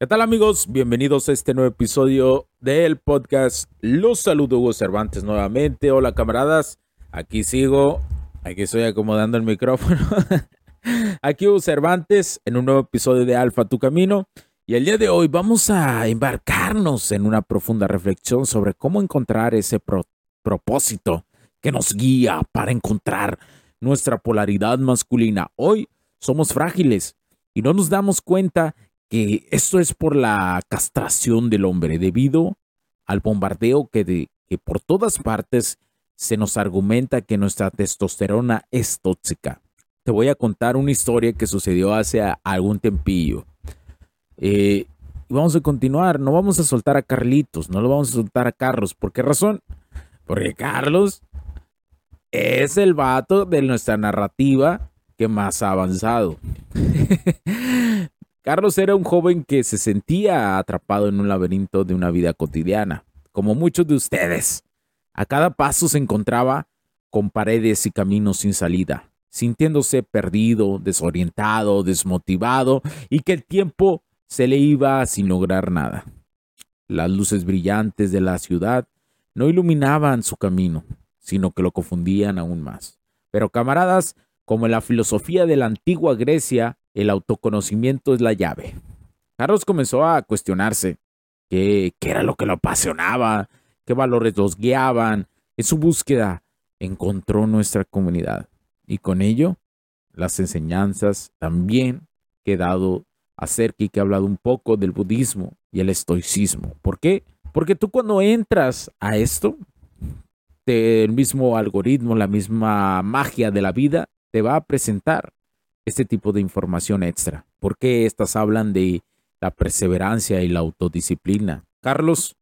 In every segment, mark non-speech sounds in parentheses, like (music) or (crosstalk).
¿Qué tal amigos? Bienvenidos a este nuevo episodio del podcast. Los saludo Hugo Cervantes nuevamente. Hola camaradas, aquí sigo, aquí estoy acomodando el micrófono. (laughs) aquí Hugo Cervantes en un nuevo episodio de Alfa Tu Camino. Y el día de hoy vamos a embarcarnos en una profunda reflexión sobre cómo encontrar ese propósito que nos guía para encontrar nuestra polaridad masculina. Hoy somos frágiles y no nos damos cuenta que esto es por la castración del hombre debido al bombardeo que, de, que por todas partes se nos argumenta que nuestra testosterona es tóxica. Te voy a contar una historia que sucedió hace algún tempillo. Eh, y vamos a continuar, no vamos a soltar a Carlitos, no lo vamos a soltar a Carlos. ¿Por qué razón? Porque Carlos es el vato de nuestra narrativa que más ha avanzado. (laughs) Carlos era un joven que se sentía atrapado en un laberinto de una vida cotidiana, como muchos de ustedes. A cada paso se encontraba con paredes y caminos sin salida, sintiéndose perdido, desorientado, desmotivado y que el tiempo se le iba sin lograr nada. Las luces brillantes de la ciudad no iluminaban su camino, sino que lo confundían aún más. Pero camaradas, como la filosofía de la antigua Grecia, el autoconocimiento es la llave. Carlos comenzó a cuestionarse qué, qué era lo que lo apasionaba, qué valores los guiaban. En su búsqueda encontró nuestra comunidad y con ello las enseñanzas también que he dado acerca y que he hablado un poco del budismo y el estoicismo. ¿Por qué? Porque tú cuando entras a esto, el mismo algoritmo, la misma magia de la vida te va a presentar este tipo de información extra? ¿Por qué estas hablan de la perseverancia y la autodisciplina? Carlos,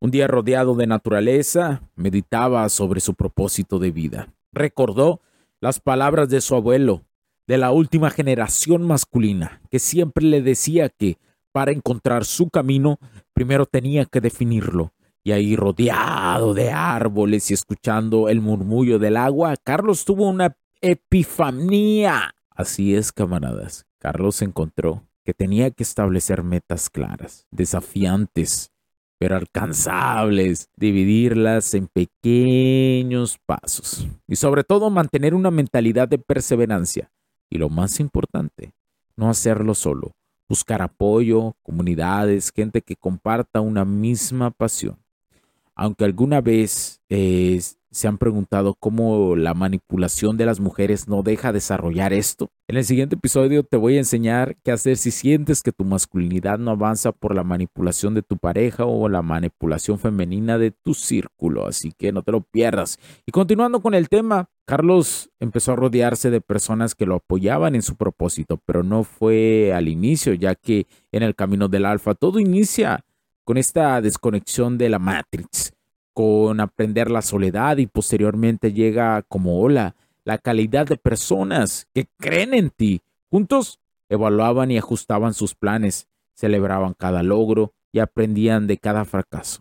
un día rodeado de naturaleza, meditaba sobre su propósito de vida. Recordó las palabras de su abuelo, de la última generación masculina, que siempre le decía que para encontrar su camino, primero tenía que definirlo. Y ahí rodeado de árboles y escuchando el murmullo del agua, Carlos tuvo una epifanía. Así es, camaradas. Carlos encontró que tenía que establecer metas claras, desafiantes, pero alcanzables, dividirlas en pequeños pasos y sobre todo mantener una mentalidad de perseverancia. Y lo más importante, no hacerlo solo, buscar apoyo, comunidades, gente que comparta una misma pasión. Aunque alguna vez eh, se han preguntado cómo la manipulación de las mujeres no deja desarrollar esto. En el siguiente episodio te voy a enseñar qué hacer si sientes que tu masculinidad no avanza por la manipulación de tu pareja o la manipulación femenina de tu círculo, así que no te lo pierdas. Y continuando con el tema, Carlos empezó a rodearse de personas que lo apoyaban en su propósito, pero no fue al inicio, ya que en el camino del alfa todo inicia con esta desconexión de la Matrix con aprender la soledad y posteriormente llega como hola la calidad de personas que creen en ti. Juntos evaluaban y ajustaban sus planes, celebraban cada logro y aprendían de cada fracaso.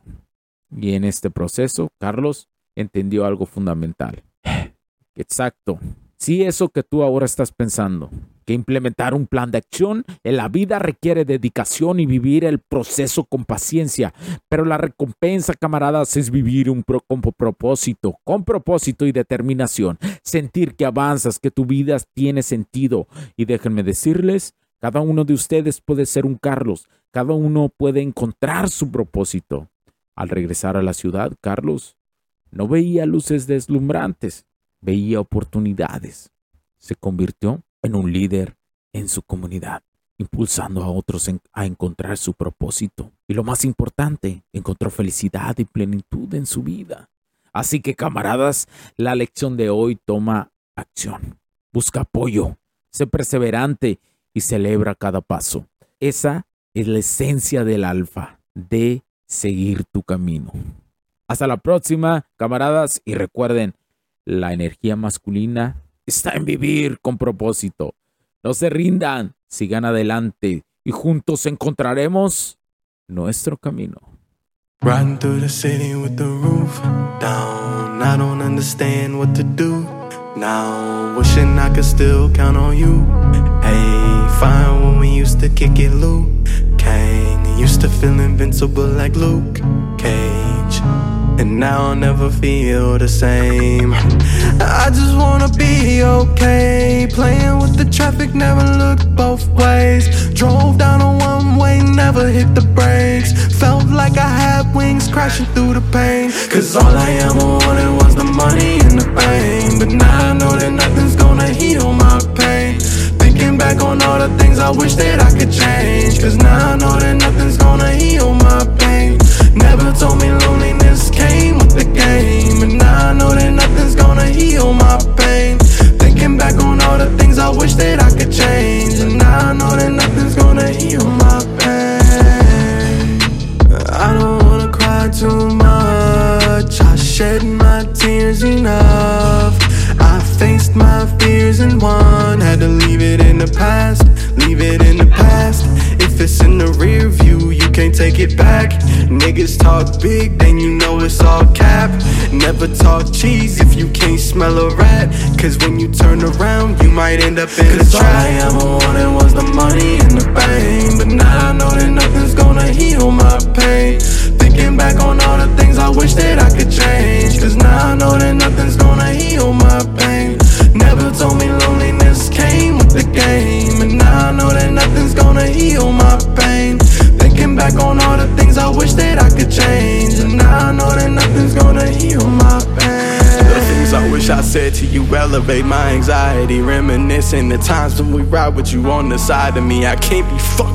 Y en este proceso, Carlos entendió algo fundamental. (sighs) Exacto. Si eso que tú ahora estás pensando que implementar un plan de acción en la vida requiere dedicación y vivir el proceso con paciencia, pero la recompensa, camaradas, es vivir un con propósito, con propósito y determinación, sentir que avanzas, que tu vida tiene sentido. Y déjenme decirles, cada uno de ustedes puede ser un Carlos, cada uno puede encontrar su propósito. Al regresar a la ciudad, Carlos no veía luces deslumbrantes, veía oportunidades. Se convirtió en un líder en su comunidad, impulsando a otros a encontrar su propósito. Y lo más importante, encontró felicidad y plenitud en su vida. Así que camaradas, la lección de hoy toma acción. Busca apoyo, sé perseverante y celebra cada paso. Esa es la esencia del alfa, de seguir tu camino. Hasta la próxima, camaradas, y recuerden, la energía masculina está en vivir con propósito. No se rindan, sigan adelante y juntos encontraremos nuestro camino. Riding through the city with the roof down. I don't understand what to do now. Wishing I could still count on you. Hey, fine when we used to kick it, Luke. Kane used to feel invincible like Luke Cage. And now I'll never feel the same. I just wanna be okay. Playing with the traffic, never looked both ways. Drove down a one way, never hit the brakes. Felt like I had wings crashing through the pain. Cause all I ever wanted was the money in the rear view You can't take it back. Niggas talk big, then you know it's all cap. Never talk cheese if you can't smell a rat. Cause when you turn around, you might end up in Cause a trap. All I ever wanted was the money and the fame. But now I know that nothing's gonna heal my pain. Thinking back on all the said to you elevate my anxiety Reminiscing the times when we ride with you on the side of me. I can't be fucked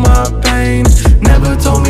my pain. Never told me